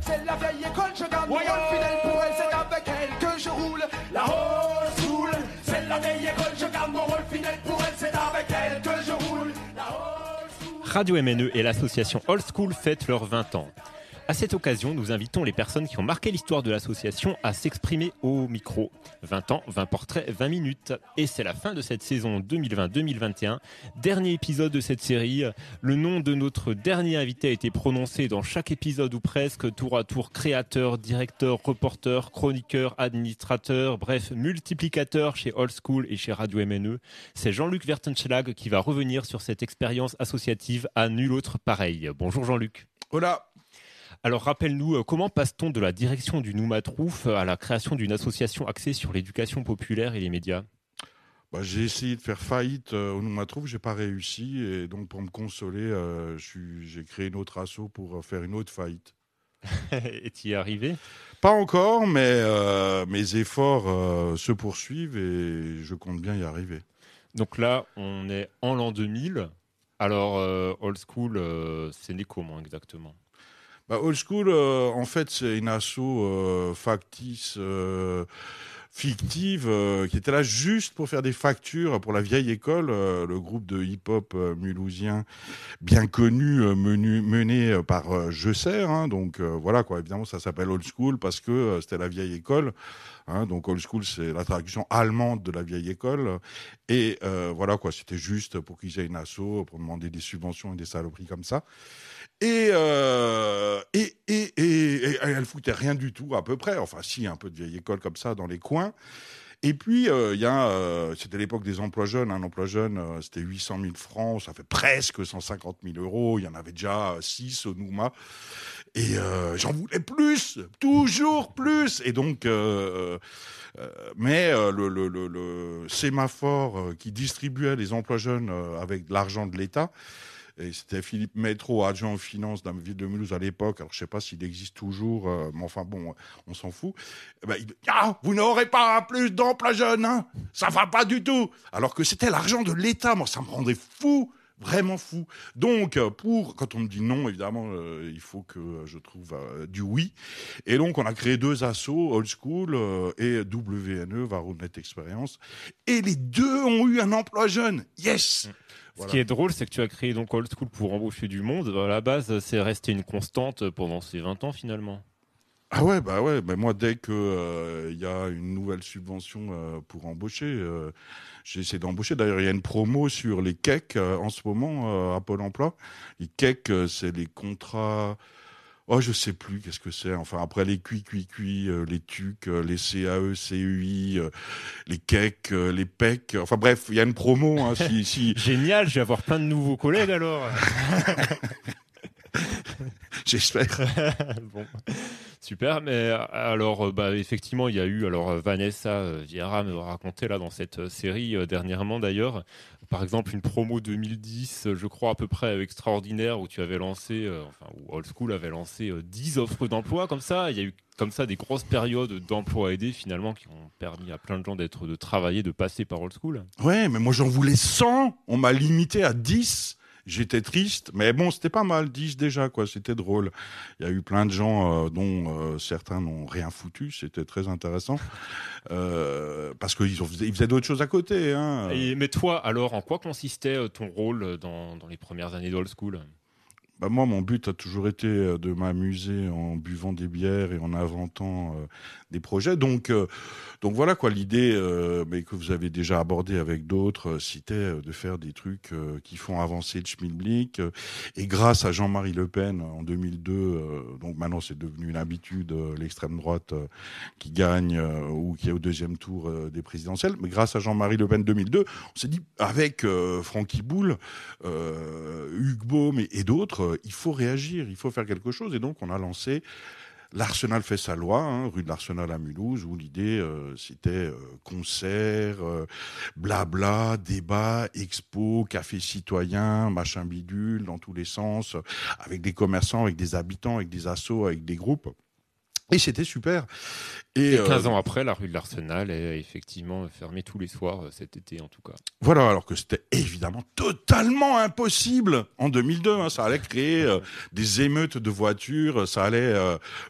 C'est la vieille école, je mon rôle fidèle pour elle, c'est avec elle que je roule. La old school, c'est la vieille école, je garde mon rôle fidèle pour elle, c'est avec elle que je roule. La. Radio MNE et l'association Old School fêtent leurs 20 ans. À cette occasion, nous invitons les personnes qui ont marqué l'histoire de l'association à s'exprimer au micro. 20 ans, 20 portraits, 20 minutes. Et c'est la fin de cette saison 2020-2021. Dernier épisode de cette série. Le nom de notre dernier invité a été prononcé dans chaque épisode ou presque, tour à tour créateur, directeur, reporter, chroniqueur, administrateur, bref, multiplicateur chez Old School et chez Radio MNE. C'est Jean-Luc Vertenschlag qui va revenir sur cette expérience associative à nul autre pareil. Bonjour Jean-Luc. Voilà. Alors rappelle-nous, euh, comment passe-t-on de la direction du Noumatrouf à la création d'une association axée sur l'éducation populaire et les médias? Bah, j'ai essayé de faire faillite euh, au Noumatrouf, j'ai pas réussi et donc pour me consoler, euh, j'ai créé une autre asso pour euh, faire une autre faillite. Et tu y es arrivé? Pas encore, mais euh, mes efforts euh, se poursuivent et je compte bien y arriver. Donc là, on est en l'an 2000. Alors, euh, Old School, euh, c'est né comment exactement Bah, Old School, euh, en fait, c'est une asso euh, factice, euh, fictive, qui était là juste pour faire des factures pour la vieille école, le groupe de hip-hop mulhousien bien connu, mené par Je Sers. hein. donc voilà, quoi. Évidemment, ça s'appelle Old School parce que c'était la vieille école. Hein. donc Old School, c'est la traduction allemande de la vieille école. Et euh, voilà, quoi. C'était juste pour qu'ils aient une asso, pour demander des subventions et des saloperies comme ça. Et, euh, et, et, et, foutait rien du tout, à peu près. Enfin, si, un peu de vieille école comme ça dans les coins. Et puis, euh, euh, c'était l'époque des emplois jeunes. Un emploi jeune, c'était 800 000 francs, ça fait presque 150 000 euros. Il y en avait déjà 6 au Nouma. Et euh, j'en voulais plus, toujours plus. Et donc, euh, euh, mais le, le, sémaphore qui distribuait les emplois jeunes avec de l'argent de l'État, et c'était Philippe Métro, adjoint aux finances de la ville de Mulhouse à l'époque. Alors, je sais pas s'il existe toujours, mais enfin bon, on s'en fout. Eh ben, il dit, ah, vous n'aurez pas plus d'emplois jeunes, hein Ça va pas du tout. Alors que c'était l'argent de l'État. Moi, ça me rendait fou. Vraiment fou. Donc, pour quand on me dit non, évidemment, euh, il faut que je trouve euh, du oui. Et donc, on a créé deux assos, Old School euh, et WNE, Varonet Experience. Et les deux ont eu un emploi jeune. Yes. Ce qui est drôle, c'est que tu as créé donc Old School pour embaucher du monde. À la base, c'est resté une constante pendant ces 20 ans finalement. Ah ouais, bah ouais, mais moi dès que euh, il y a une nouvelle subvention euh, pour embaucher, euh, j'essaie d'embaucher. D'ailleurs, il y a une promo sur les KEC euh, en ce moment euh, à Pôle Emploi. Les euh, c'est les contrats. Oh, je sais plus qu'est-ce que c'est. Enfin, après les QI, QI, QI, euh, les TUC, euh, les CAE, CEI, euh, les euh, les PEC. Enfin bref, il y a une promo. Hein, si, si Génial, je vais avoir plein de nouveaux collègues alors. j'espère. bon. Super, mais euh, alors euh, bah, effectivement il y a eu alors euh, Vanessa Vieira me racontait là dans cette série dernièrement d'ailleurs par exemple une promo 2010 euh, je crois à peu près extraordinaire où tu avais lancé enfin où Old School avait lancé euh, 10 offres d'emploi comme ça il y a eu comme ça des grosses périodes d'emploi aidé finalement qui ont permis à plein de gens d'être de travailler de passer par Old School Ouais, mais moi j'en voulais 100. On m'a limité à 10. J'étais triste, mais bon, c'était pas mal, 10 déjà, quoi. C'était drôle. Il y a eu plein de gens euh, dont euh, certains n'ont rien foutu. C'était très intéressant. Euh, parce qu'ils faisaient d'autres choses à côté. Hein. Mais toi alors en quoi consistait ton rôle dans, dans les premières années d'Old School? Bah, moi, mon but a toujours été euh, de m'amuser en buvant des bières et en inventant euh, des projets. Donc, euh, donc voilà quoi, l'idée, euh, mais que vous avez déjà abordé avec d'autres, euh, c'était de faire des trucs qui font avancer le schmilblick. et grâce à Jean-Marie Le Pen en 2002, euh, donc maintenant c'est devenu une habitude, l'extrême droite qui gagne ou qui est au deuxième tour des présidentielles. Mais grâce à Jean-Marie Le Pen 2002, on s'est dit avec Francky Boule, Hugues Baume et d'autres, euh, il faut réagir, il faut faire quelque chose. Et donc, on a lancé L'Arsenal fait sa loi, hein, rue de l'Arsenal à Mulhouse, où l'idée euh, c'était euh, concert, blabla, débat, expo, café citoyen, machin bidule, dans tous les sens, avec des commerçants, avec des habitants, avec des assos, avec des groupes. Et c'était super. Et, 15 euh, ans après, la rue de l'Arsenal est effectivement fermée tous les soirs euh, cet été en tout cas. Voilà, alors que c'était évidemment totalement impossible en 2002. Hein. ça allait créer euh, des émeutes de voitures, ça allait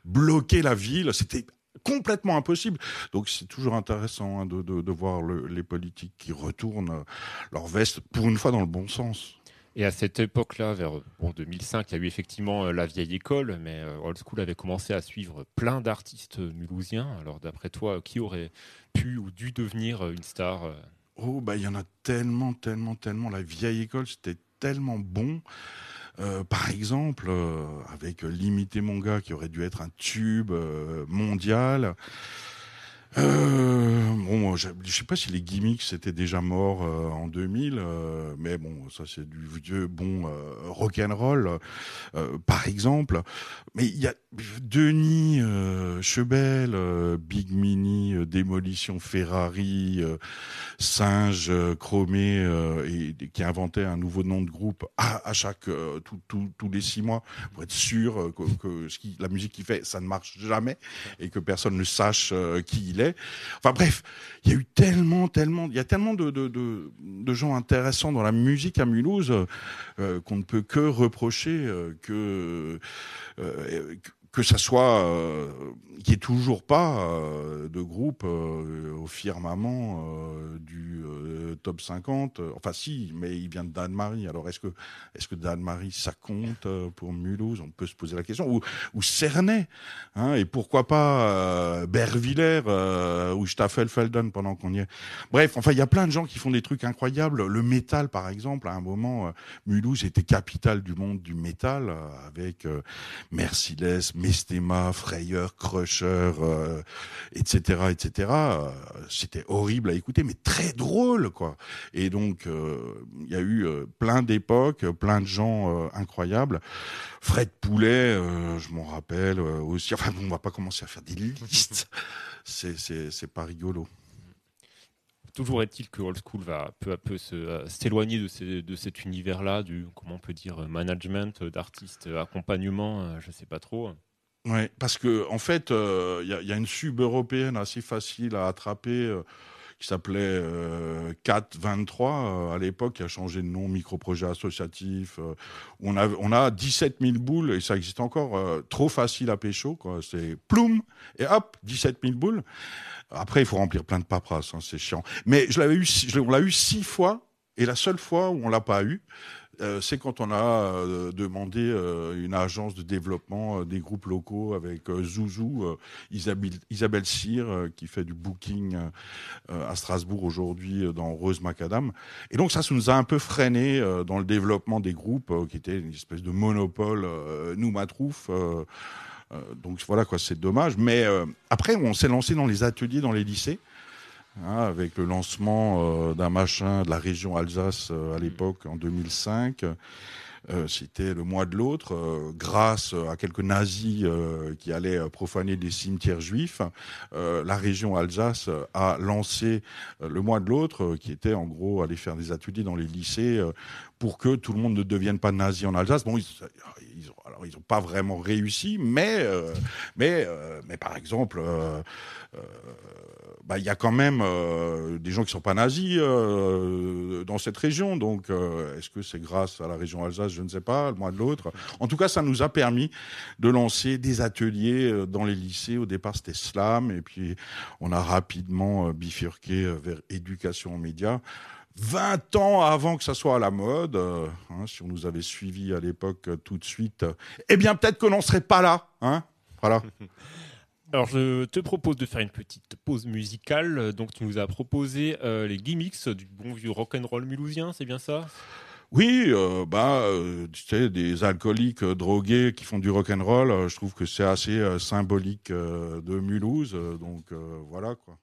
bloquer la ville. C'était complètement impossible. Donc c'est toujours intéressant hein, de, de, de, voir le, les politiques qui retournent leur veste pour une fois dans le bon sens. Et à cette époque-là, vers bon, 2005, il y a eu effectivement euh, la vieille école, mais euh, Old School avait commencé à suivre plein d'artistes mulhousiens. Alors d'après toi, qui aurait pu ou dû devenir euh, une star Oh, bah il y en a tellement, tellement, tellement. La vieille école, c'était tellement bon. Euh, par exemple, euh, avec Limité mon gars qui aurait dû être un tube euh, mondial. Euh, bon, je, je sais pas si les gimmicks c'était déjà mort euh, en 2000, euh, mais bon, ça c'est du vieux bon euh, rock and roll, par exemple. Mais il y a Denis Chebel, Big Mini, Démolition Ferrari, Singe Chromé, et, qui inventait un nouveau nom de groupe à, à chaque tous les six mois pour être sûr que, que ce qui, la musique qu'il fait, ça ne marche jamais et que personne ne sache qui il Enfin bref, il y a eu tellement, tellement, il y a tellement de, gens intéressants dans la musique à Mulhouse euh, qu'on ne peut que reprocher euh, que, euh, que ça soit euh, qu'il n'y ait toujours pas euh, de groupe euh, au firmament euh, du euh, top 50. Enfin, si, mais il vient de Dan-Marie. Alors, est-ce que, est-ce que Dan-Marie, ça compte pour Mulhouse? On peut se poser la question. Ou, ou Cernay. Hein, et pourquoi pas Bervillers ou Staffelfelden pendant qu'on y est. Bref, enfin, il y a plein de gens qui font des trucs incroyables. Le métal, par exemple, à un moment, Mulhouse était capitale du monde du métal avec Merciless, Mestema, Frayeur, Crusher, euh, etc., etc. Euh, c'était horrible à écouter, mais très drôle, quoi. Et donc, euh, il y a eu plein d'époques, plein de gens incroyables. Fred Poulet, je m'en rappelle aussi. Enfin, on va pas commencer à faire des listes. C'est pas rigolo. Toujours est-il que Old School va peu à peu s'éloigner de, de, cet univers-là, du comment on peut dire management d'artistes, accompagnement, je sais pas trop. Ouais, parce que en fait, il euh, y, a, une sub européenne assez facile à attraper euh, qui s'appelait euh, 423 euh, à l'époque, qui a changé de nom, micro-projet associatif. On a on a 17 000 boules et ça existe encore. trop facile à pécho. C'est ploum et hop, 17 000 boules. Après, il faut remplir plein de paperasses, hein, c'est chiant. Mais je l'avais eu, on l'a eu six fois et la seule fois où on l'a pas eu, euh, c'est quand on a euh, demandé euh, une agence de développement des groupes locaux avec Zouzou, Isabelle, Isabelle Cyr, qui fait du booking à Strasbourg aujourd'hui dans Rose Macadam. Et donc ça, ça nous a un peu freiné dans le développement des groupes, qui était une espèce de monopole, nous matrouf. donc voilà quoi, c'est dommage. Mais après, on s'est lancé dans les ateliers dans les lycées. Hein, avec le lancement euh, d'un machin de la région Alsace euh, à mm. l'époque en 2005. Euh, c'était le mois de l'autre, euh, grâce à quelques nazis euh, qui allaient profaner des cimetières juifs, la région Alsace a lancé le mois de l'autre, qui était en gros aller faire des ateliers dans les lycées pour que tout le monde ne devienne pas nazi en Alsace. Bon, ils, ils ont, alors ils n'ont pas vraiment réussi, mais mais mais par exemple bah, il y a quand même euh, des gens qui sont pas nazis euh, dans cette région. Donc, euh, est-ce que c'est grâce à la région Alsace? Je ne sais pas, le mois de l'autre. En tout cas, ça nous a permis de lancer des ateliers dans les lycées. Au départ, c'était slam, et puis on a rapidement bifurqué vers éducation aux médias. 20 ans avant que ça soit à la mode, hein, si on nous avait suivis à l'époque tout de suite, eh bien peut-être que l'on serait pas là. Hein? Voilà. Alors, je te propose de faire une petite pause musicale. Donc, tu nous as proposé euh, les gimmicks du bon vieux rock and roll mulhousien, c'est bien ça? Oui, euh, bah, euh, des alcooliques drogués qui font du rock and roll, je trouve que c'est assez symbolique de Mulhouse, donc voilà quoi.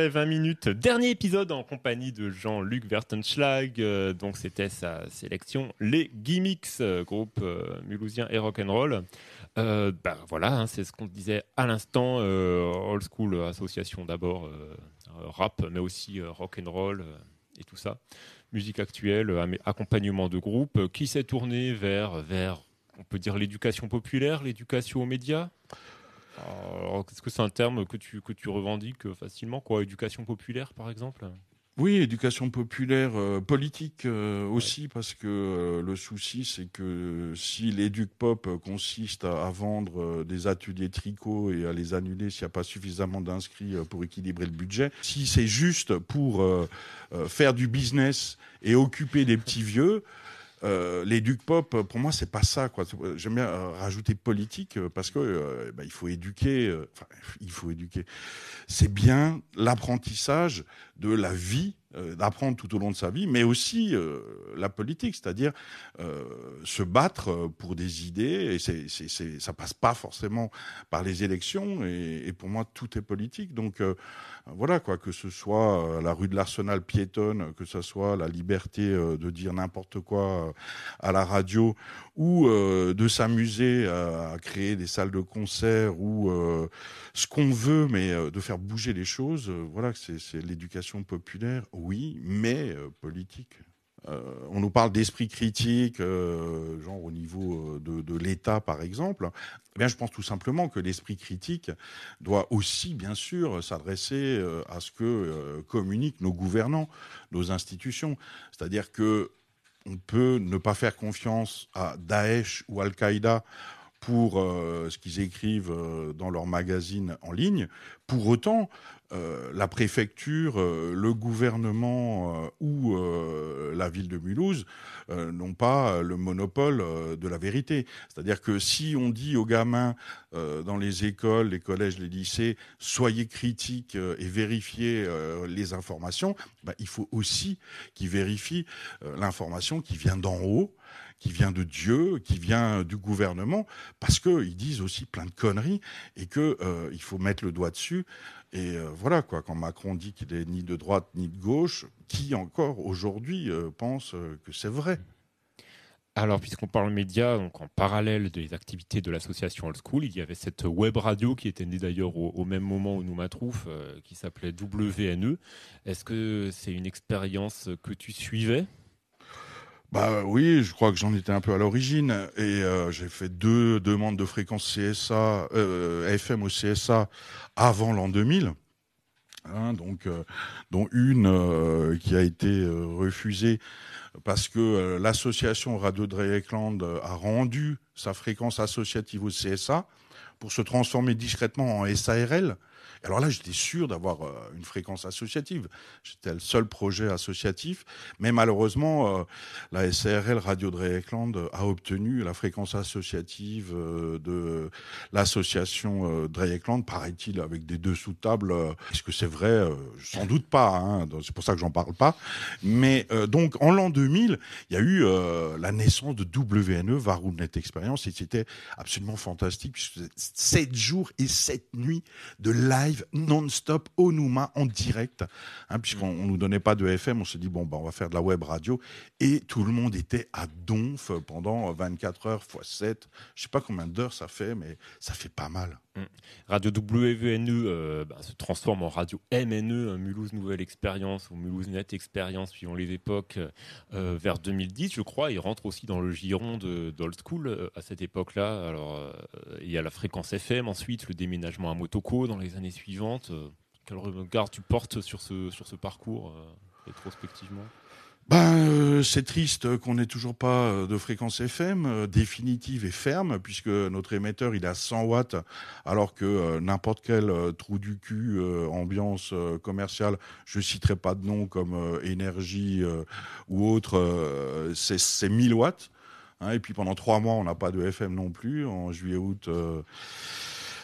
Portrait 20 minutes. Dernier épisode en compagnie de Jean-Luc Vertenschlag. Euh, donc c'était sa sélection Les Gimmicks, euh, groupe euh, mulhousien et rock'n'roll. Euh, ben voilà, hein, c'est ce qu'on disait à l'instant. euh, old school association d'abord rap, mais aussi rock'n'roll et tout ça. Musique actuelle, accompagnement de groupe qui s'est tourné vers, vers, on peut dire l'éducation populaire, l'éducation aux médias? Alors, est-ce que c'est un terme que tu, que tu revendiques facilement, quoi? Éducation populaire, par exemple? Oui, éducation populaire, euh, politique euh, aussi, parce que euh, le souci, c'est que si l'éduc pop euh, consiste à, à vendre euh, des ateliers tricot et à les annuler s'il n'y a pas suffisamment d'inscrits euh, pour équilibrer le budget, si c'est juste pour euh, euh, faire du business et occuper des petits vieux, euh, l'éduc pop, euh, pour moi, c'est pas ça. quoi. J'aime bien euh, rajouter politique euh, parce que euh, bah, il faut éduquer. euh, il faut éduquer. C'est bien l'apprentissage de la vie, euh, d'apprendre tout au long de sa vie, mais aussi euh, la politique, c'est-à-dire euh, se battre euh, pour des idées. Et c'est, c'est, c'est, ça passe pas forcément par les élections. Et, et pour moi, tout est politique. Donc euh, voilà quoi, que ce soit euh, la rue de l'Arsenal piétonne, que ce soit la liberté euh, de dire n'importe quoi euh, à la radio, ou de s'amuser à, créer des salles de concert ou ce qu'on veut, mais de faire bouger les choses. voilà, c'est, l'éducation populaire, oui, mais politique. Euh, on nous parle d'esprit critique, euh, genre au niveau euh, de, l'État par exemple. Eh bien, je pense tout simplement que l'esprit critique doit aussi, bien sûr, s'adresser à ce que communiquent nos gouvernants, nos institutions. C'est-à-dire que on peut ne pas faire confiance à Daesh ou Al-Qaïda pour euh, ce qu'ils écrivent euh, dans leurs magazines en ligne. Pour autant, euh, la préfecture, euh, le gouvernement euh, ou euh, la ville de Mulhouse n'ont pas le monopole de la vérité. C'est-à-dire que si on dit aux gamins dans les écoles, les collèges, les lycées, soyez critiques et vérifiez les informations, bah, il faut aussi qu'ils vérifient l'information qui vient d'en haut qui vient de Dieu, qui vient du gouvernement, parce qu'ils disent aussi plein de conneries et que euh, faut mettre le doigt dessus. Et euh, voilà quoi, quand Macron dit qu'il est ni de droite ni de gauche, qui encore aujourd'hui euh, pense que c'est vrai? Alors, puisqu'on parle médias, en parallèle des activités de l'association Old School, il y avait cette web radio qui était née d'ailleurs au, même moment où nous Matrouf, qui s'appelait WNE. Est-ce que c'est une expérience que tu suivais? Bah oui, je crois que j'en étais un peu à l'origine et euh, j'ai fait deux demandes de fréquence CSA, euh, FM au CSA avant l'an 2000. Hein, donc, euh, dont une euh, qui a été refusée parce que l'association Radio Dreyeckland a rendu sa fréquence associative au CSA pour se transformer discrètement en SARL. Alors là, j'étais sûr d'avoir euh, une fréquence associative. J'étais le seul projet associatif, mais malheureusement, euh, la SARL Radio Dreyeckland a obtenu la fréquence associative euh, de l'association euh, Dreyeckland, paraît-il, avec des dessous de table. euh, Est-ce que c'est vrai Euh, Sans doute pas. hein, c'est pour ça que j'en parle pas. Mais euh, donc, en l'an 2000, il y a eu euh, la naissance de WNE, Varumnet Experience, et c'était absolument fantastique, puisque c'était 7 jours et 7 nuits de live non-stop au Nouma en direct, hein, puisqu'on on nous donnait pas de FM, on se dit bon bah on va faire de la web radio et tout le monde était à donf pendant 24 heures x 7. Je sais pas combien d'heures ça fait, mais ça fait pas mal. Radio WNE euh, bah, se transforme en radio MNE, hein, Mulhouse Nouvelle Expérience ou Mulhouse Net Expérience, suivant les époques, euh, vers 2010, je crois. Il rentre aussi dans le giron d'Old School euh, à cette époque-là. Alors, il y a la fréquence FM, ensuite le déménagement à Motoko dans les années suivantes. Euh, quel regard tu portes sur ce, sur ce parcours euh, rétrospectivement? Ben, euh, c'est triste qu'on n'ait toujours pas de fréquence FM définitive et ferme, puisque notre émetteur il à 100 watts, alors que n'importe quel trou du cul, ambiance commerciale, je citerai pas de nom comme énergie ou autre, c'est c'est 1000 watts. Hein, et puis pendant trois mois, on n'a pas de FM non plus, en juillet, août. euh,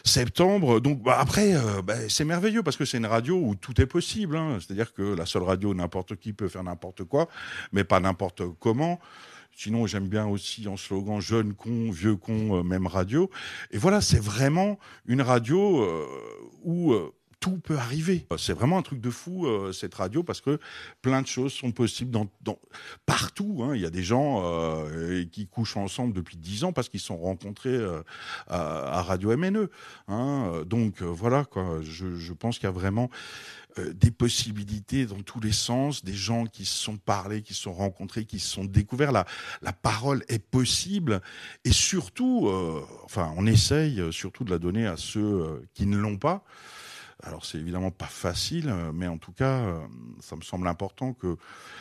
septembre. Donc bah, après, euh, bah, c'est merveilleux parce que c'est une radio où tout est possible. hein. C'est-à-dire que la seule radio, n'importe qui peut faire n'importe quoi, mais pas n'importe comment. Sinon, j'aime bien aussi en slogan jeune con, vieux con, euh, même radio. Et voilà, c'est vraiment une radio euh, où tout peut arriver. C'est vraiment un truc de fou euh, cette radio parce que plein de choses sont possibles dans, dans partout. Hein. Il y a des gens euh, qui couchent ensemble depuis dix ans parce qu'ils sont rencontrés euh, à, Radio MNE. Hein. Donc voilà quoi. Je, je pense qu'il y a vraiment des possibilités dans tous les sens, des gens qui se sont parlé, qui se sont rencontrés, qui se sont découverts. La, la parole est possible et surtout, enfin, on essaye surtout de la donner à ceux qui ne l'ont pas. Alors c'est évidemment pas facile, euh, mais en tout cas, euh, ça me semble important que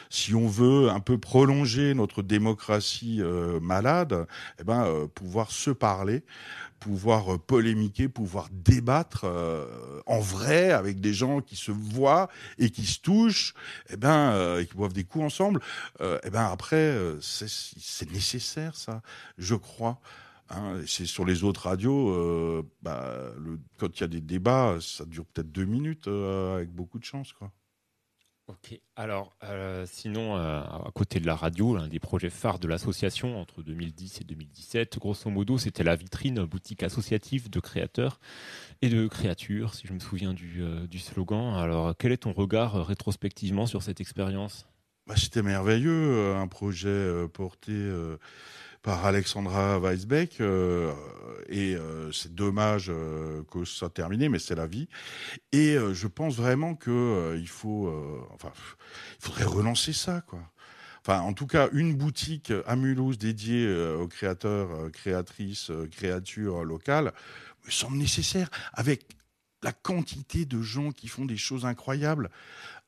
si on veut un peu prolonger notre démocratie euh, malade, eh ben pouvoir se parler, pouvoir polémiquer, pouvoir débattre en vrai avec des gens qui se voient et qui se touchent, eh ben et qui boivent des coups ensemble. eh ben après, c'est nécessaire ça, je crois. Hein, c'est sur les autres radios, euh, bah, le, quand il y a des débats, ça dure peut-être deux minutes euh, avec beaucoup de chance. Quoi. Ok. Alors, euh, sinon, à côté de la radio, l'un des projets phares de l'association entre 2010 et 2017, grosso modo, c'était la vitrine boutique associative de créateurs et de créatures, si je me souviens du, du slogan. Alors, quel est ton regard rétrospectivement sur cette expérience? Bah, C'était merveilleux, un projet porté par Alexandra Weisbeck. Euh, et euh, c'est dommage euh, que ça soit terminé, mais c'est la vie. Et je pense vraiment que il faut, enfin, il faudrait relancer ça, quoi. Enfin, en tout cas, une boutique à Mulhouse dédiée aux créateurs, créatrices, créatures locales me semble nécessaire. Avec la quantité de gens qui font des choses incroyables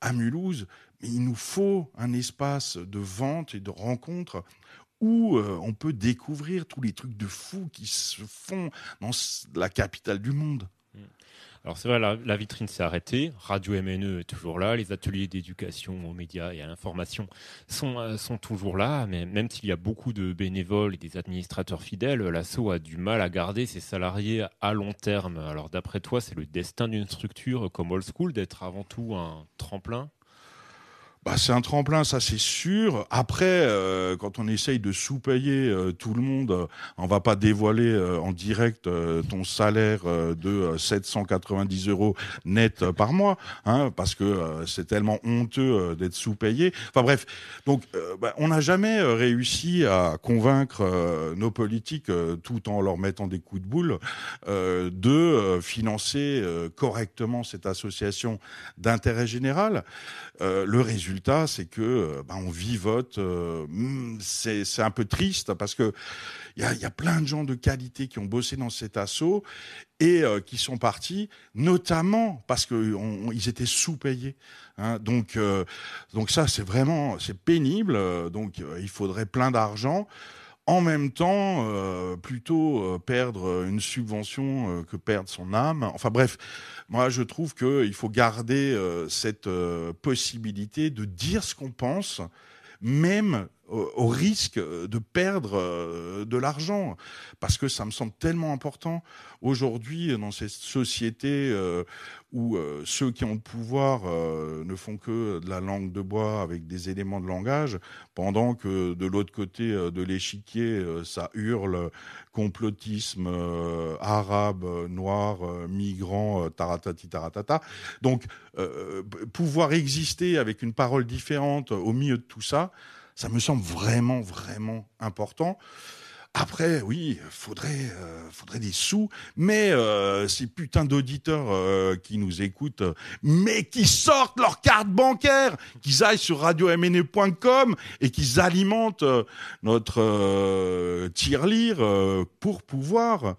à Mulhouse, mais il nous faut un espace de vente et de rencontre où euh, on peut découvrir tous les trucs de fous qui se font dans la capitale du monde. Mm. Alors c'est vrai, la, vitrine s'est arrêtée, Radio MNE est toujours là, les ateliers d'éducation aux médias et à l'information sont, euh, sont toujours là, mais même s'il y a beaucoup de bénévoles et des administrateurs fidèles, l'ASSO a du mal à garder ses salariés à long terme. Alors d'après toi, c'est le destin d'une structure comme Old School d'être avant tout un tremplin? Bah, c'est un tremplin, ça c'est sûr. Après, euh, quand on essaye de sous-payer euh, tout le monde, euh, on va pas dévoiler en direct ton salaire de 790 euros net par mois, hein, parce que c'est tellement honteux d'être sous-payé. Enfin bref, donc bah, on n'a jamais réussi à convaincre nos politiques, tout en leur mettant des coups de boule, de financer correctement cette association d'intérêt général. le résultat c'est que euh, bah, on vivote. Euh, hmm, c'est un peu triste parce que il y a, plein de gens de qualité qui ont bossé dans cet assaut et euh, qui sont partis, notamment parce qu'ils étaient sous-payés. Hein. donc, donc ça, c'est vraiment, c'est pénible. Donc, il faudrait plein d'argent en même temps, euh, plutôt euh, perdre une subvention euh, que perdre son âme. Enfin bref, moi je trouve qu'il faut garder cette possibilité de dire ce qu'on pense, même au, risque de perdre euh, de l'argent, parce que ça me semble tellement important aujourd'hui dans cette société euh, où euh, ceux qui ont le pouvoir ne font que de la langue de bois avec des éléments de langage, pendant que de l'autre côté de l'échiquier, ça hurle complotisme arabe, noir, migrant, taratati taratata. Donc, pouvoir exister avec une parole différente au milieu de tout ça, ça me semble vraiment, vraiment important. Après, oui, faudrait, euh, faudrait des sous, mais euh, ces putains d'auditeurs euh, qui nous écoutent, mais qui sortent leur carte bancaire, qu'ils aillent sur radiomne.com et qu'ils alimentent notre tirelire pour pouvoir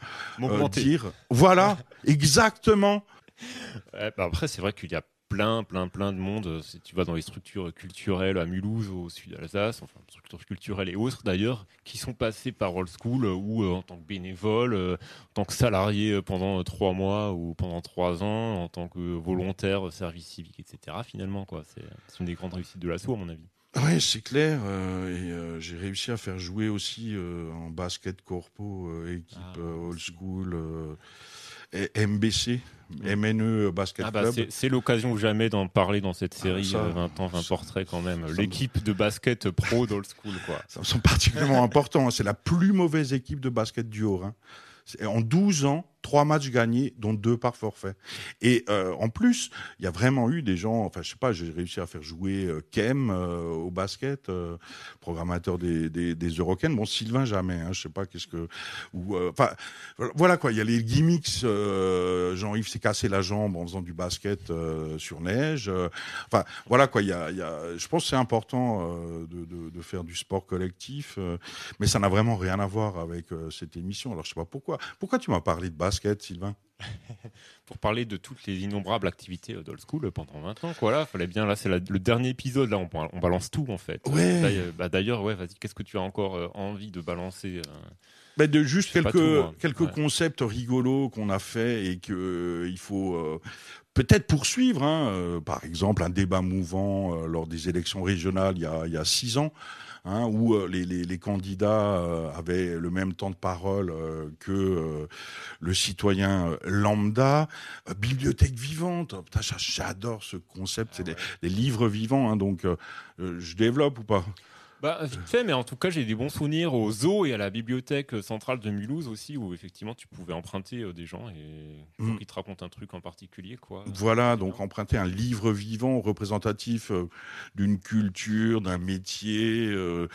dire, voilà, exactement. Bah après, c'est vrai qu'il y a plein, plein, plein de monde. Si tu vas dans les structures culturelles à Mulhouse, au sud d'Alsace, enfin, structures culturelles et autres d'ailleurs, qui sont passées par Old School euh, ou euh, en tant que bénévole, euh, en tant que salarié pendant trois mois ou pendant trois ans, en tant que volontaire, service civique, etc. Finalement, quoi. C'est une des grandes réussites de l'assaut, à mon avis. Oui, c'est clair. et j'ai réussi à faire jouer aussi en basket corpo, équipe ah, old school, MBC, MNE Basket ah bah Club. C'est l'occasion jamais d'en parler dans cette série, 20 ah, ans, 20 portraits quand même. L'équipe de basket pro d'Old School. Quoi. Ça me semble particulièrement important. C'est la plus mauvaise équipe de basket du Haut. En 12 ans, trois matchs gagnés, dont deux par forfait. Et euh, en plus, il y a vraiment eu des gens, enfin je sais pas, j'ai réussi à faire jouer euh, Kem euh, au basket, programmateur des, Euroken. Bon, Sylvain jamais, hein, je sais pas qu'est-ce que... Enfin, voilà quoi, il y a les gimmicks, Jean-Yves s'est cassé la jambe en faisant du basket sur neige. Enfin, voilà quoi, il y a, je pense que c'est important de, faire du sport collectif, mais ça n'a vraiment rien à voir avec cette émission. Alors je sais pas pourquoi. Pourquoi tu m'as parlé de basket, Sylvain Pour parler de toutes les innombrables activités euh, d'Old School pendant 20 ans, quoi. Là, fallait bien. Là, c'est le dernier épisode. Là, on, on balance tout en fait. Ouais. A- bah, D'ailleurs, ouais, vas-y. Qu'est-ce que tu as encore euh, envie de balancer euh? Ben de juste quelques tout, hein. quelques Ouais. concepts rigolos qu'on a fait et que euh, il faut euh, peut-être poursuivre. Hein, euh, par exemple, un débat mouvant euh, lors des élections régionales il y a il y a six ans. Hein, où euh, les, les, les candidats euh, avaient le même temps de parole euh, que le citoyen lambda. Bibliothèque vivante, Oh, putain, j'adore ce concept, c'est des, des livres vivants, hein, donc je développe ou pas? Bah, vite fait, mais en tout cas, j'ai des bons souvenirs au zoo et à la bibliothèque centrale de Mulhouse aussi, où effectivement, tu pouvais emprunter euh, des gens et Mm. qu'ils te racontent un truc en particulier, quoi. Voilà, donc bien. emprunter un livre vivant représentatif euh, d'une culture, d'un métier, euh,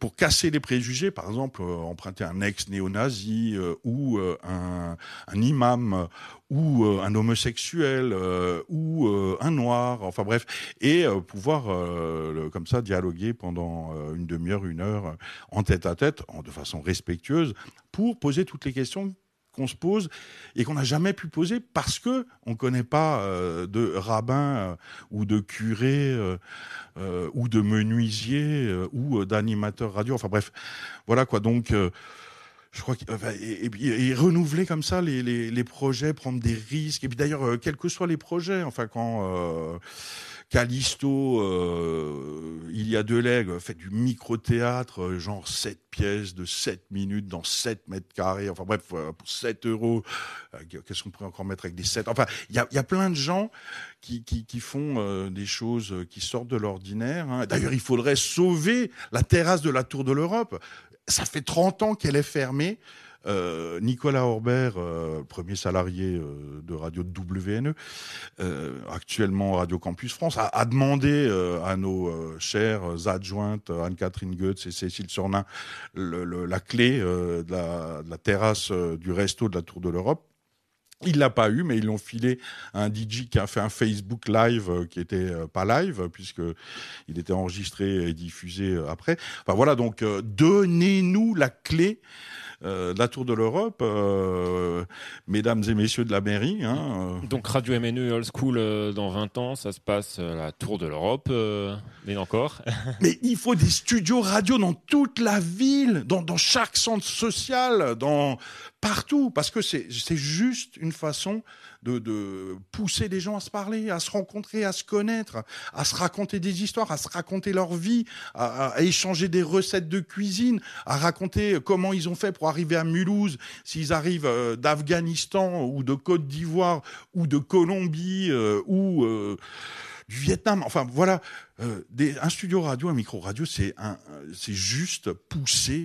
pour casser les préjugés, par exemple, emprunter un ex-néo-nazi euh, ou un, un imam ou euh, un homosexuel euh, ou euh, un noir, enfin bref, et pouvoir le- comme ça dialoguer pendant une demi-heure, une heure, en tête à tête, en, de façon respectueuse, pour poser toutes les questions qu'on se pose et qu'on n'a jamais pu poser parce que on connaît pas euh, de rabbin euh, ou de curé euh, ou de menuisier ou d'animateur radio. Enfin bref, voilà quoi. Donc je crois que enfin, et, et, et renouveler comme ça les, les, les projets, prendre des risques. Et puis d'ailleurs, euh, quels que soient les projets, enfin quand euh, Callisto, euh, il y a deux legs, fait du micro-théâtre, euh, genre 7 pièces de 7 minutes dans 7 mètres carrés, enfin bref, euh, pour 7 euros, euh, qu'est-ce qu'on pourrait encore mettre avec des 7 Enfin, il y a, y a plein de gens qui, qui, qui font des choses qui sortent de l'ordinaire. hein. D'ailleurs, il faudrait sauver la terrasse de la Tour de l'Europe. Ça fait 30 ans qu'elle est fermée. Euh, Nicolas Orbert, euh, premier salarié euh, de radio WNE, euh, actuellement Radio Campus France, a, a demandé euh, à nos euh, chères adjointes Anne-Catherine Goetz et Cécile Sornin le- le- la clé de, la, de la terrasse du resto de la Tour de l'Europe. Il l'a pas eu, mais ils l'ont filé à un DJ qui a fait un Facebook Live euh, qui était euh, pas live puisque il était enregistré et diffusé euh, après. Enfin voilà, donc euh, donnez-nous la clé euh, de la Tour de l'Europe, euh, mesdames et messieurs de la mairie. Hein. Donc Radio MNE Old School dans 20 ans, ça se passe à la Tour de l'Europe, mais encore. Mais il faut des studios radio dans toute la ville, dans, dans chaque centre social, dans partout, parce que c'est c'est juste une façon de, pousser les gens à se parler, à se rencontrer, à se connaître, à se raconter des histoires, à se raconter leur vie, à, échanger des recettes de cuisine, à raconter comment ils ont fait pour arriver à Mulhouse, s'ils arrivent euh, d'Afghanistan ou de Côte d'Ivoire ou de Colombie euh, ou euh, du Vietnam. Enfin voilà, un studio radio, un micro radio, c'est juste pousser